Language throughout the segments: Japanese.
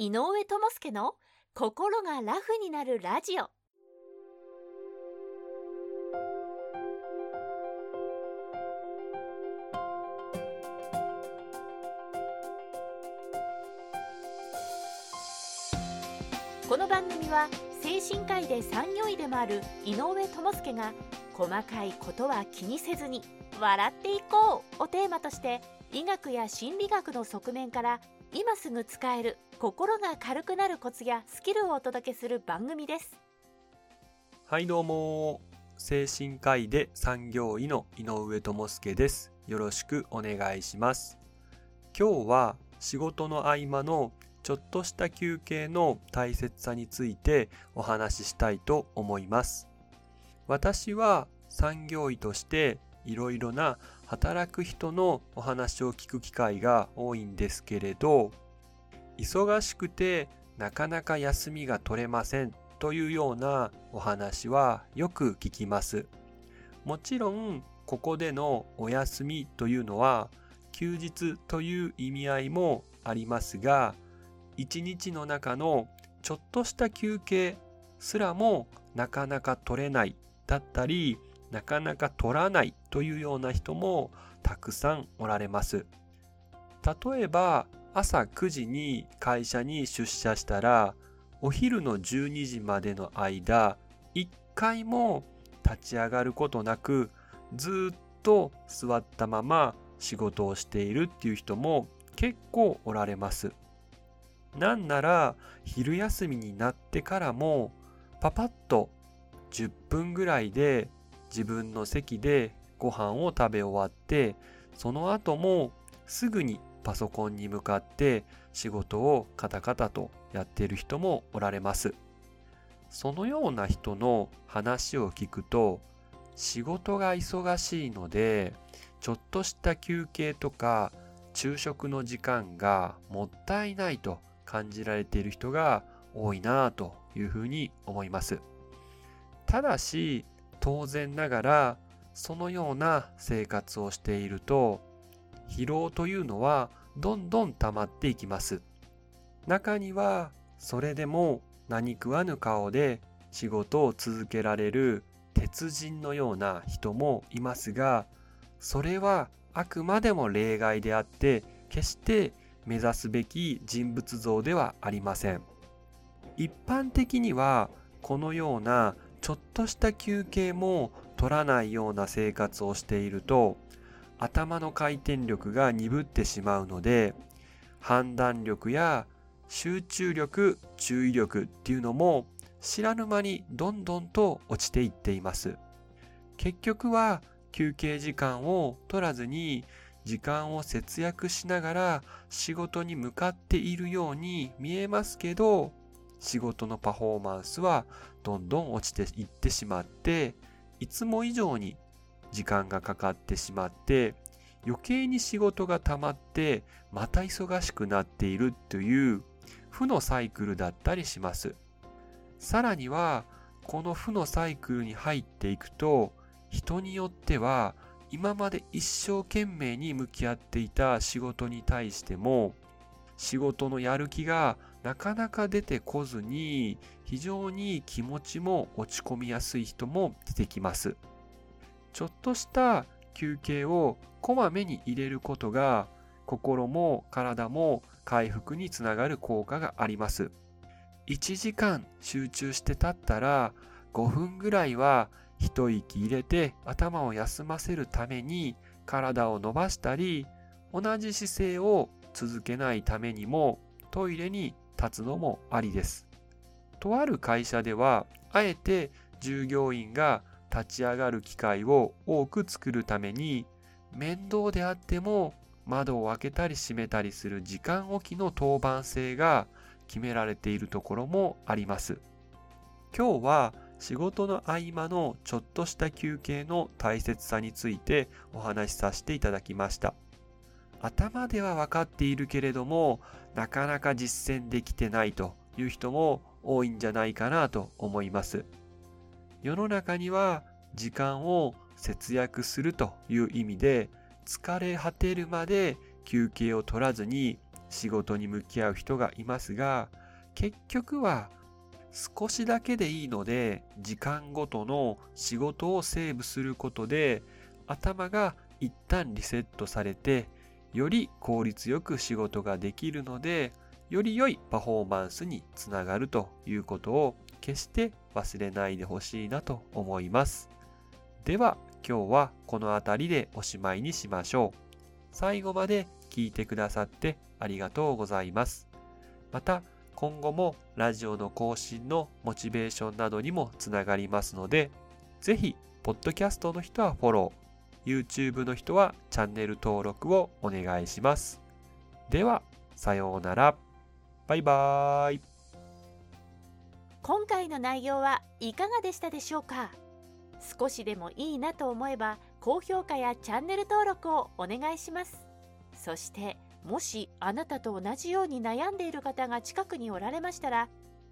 井上智介の心がラフになるラジオ。この番組は精神科医で産業医でもある井上智介が細かいことは気にせずに笑っていこうをテーマとして医学や心理学の側面から今すぐ使える心が軽くなるコツやスキルをお届けする番組です。はいどうも。精神科医で産業医の井上智介です。よろしくお願いします。今日は仕事の合間のちょっとした休憩の大切さについてお話ししたいと思います。私は産業医としていろいろな働く人のお話を聞く機会が多いんですけれど忙しくてなかなか休みが取れませんというようなお話はよく聞きます。もちろんここでのお休みというのは休日という意味合いもありますが一日の中のちょっとした休憩すらもなかなか取れないだったりなかなか取らないというような人もたくさんおられます。例えば朝9時に会社に出社したらお昼の12時までの間一回も立ち上がることなくずっと座ったまま仕事をしているっていう人も結構おられます。なんなら昼休みになってからもパパッと10分ぐらいで自分の席でご飯を食べ終わってその後もすぐにパソコンに向かって仕事をカタカタとやっている人もおられます。そのような人の話を聞くと仕事が忙しいのでちょっとした休憩とか昼食の時間がもったいないと感じられている人が多いなというふうに思います。ただし当然ながらそのような生活をしていると疲労というのはどんどん溜まっていきます。中にはそれでも何食わぬ顔で仕事を続けられる鉄人のような人もいますがそれはあくまでも例外であって決して目指すべき人物像ではありません一般的にはこのようなちょっとした休憩も取らないような生活をしていると頭の回転力が鈍ってしまうので判断力や集中力注意力っていうのも知らぬ間にどんどんと落ちていっています。結局は休憩時間を取らずに時間を節約しながら仕事に向かっているように見えますけど仕事のパフォーマンスはどんどん落ちていってしまっていつも以上に時間がかかってしまって余計に仕事が溜まってまた忙しくなっているという負のサイクルだったりします。さらにはこの負のサイクルに入っていくと人によっては今まで一生懸命に向き合っていた仕事に対しても仕事のやる気がなかなか出てこずに非常に気持ちも落ち込みやすい人も出てきます。ちょっとした休憩をこまめに入れることが心も体も回復につながる効果があります。1時間集中して立ったら5分ぐらいは一息入れて頭を休ませるために体を伸ばしたり同じ姿勢を続けないためにもトイレに立つのもありです。とある会社ではあえて従業員が立ち上がる機会を多く作るために面倒であっても窓を開けたり閉めたりする時間おきの当番制が決められているところもあります。今日は仕事の合間のちょっとした休憩の大切さについてお話しさせていただきました。頭では分かっているけれどもなかなか実践できてないという人も多いんじゃないかなと思います。世の中には時間を節約するという意味で疲れ果てるまで休憩を取らずに仕事に向き合う人がいますが、結局は少しだけでいいので時間ごとの仕事をセーブすることで頭が一旦リセットされてより効率よく仕事ができるのでより良いパフォーマンスにつながるということを決して忘れないでほしいなと思います。では今日はこの辺りでおしまいにしましょう。最後まで聞いてくださってありがとうございます。また今後もラジオの更新のモチベーションなどにもつながりますので、ぜひ、ポッドキャストの人はフォロー、YouTube の人はチャンネル登録をお願いします。では、さようなら。バイバーイ。今回の内容はいかがでしたでしょうか？少しでもいいなと思えば高評価やチャンネル登録をお願いします。そしてもしあなたと同じように悩んでいる方が近くにおられましたら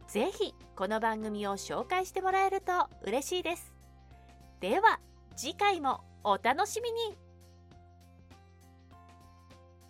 是非この番組を紹介してもらえると嬉しいです。では次回もお楽しみに。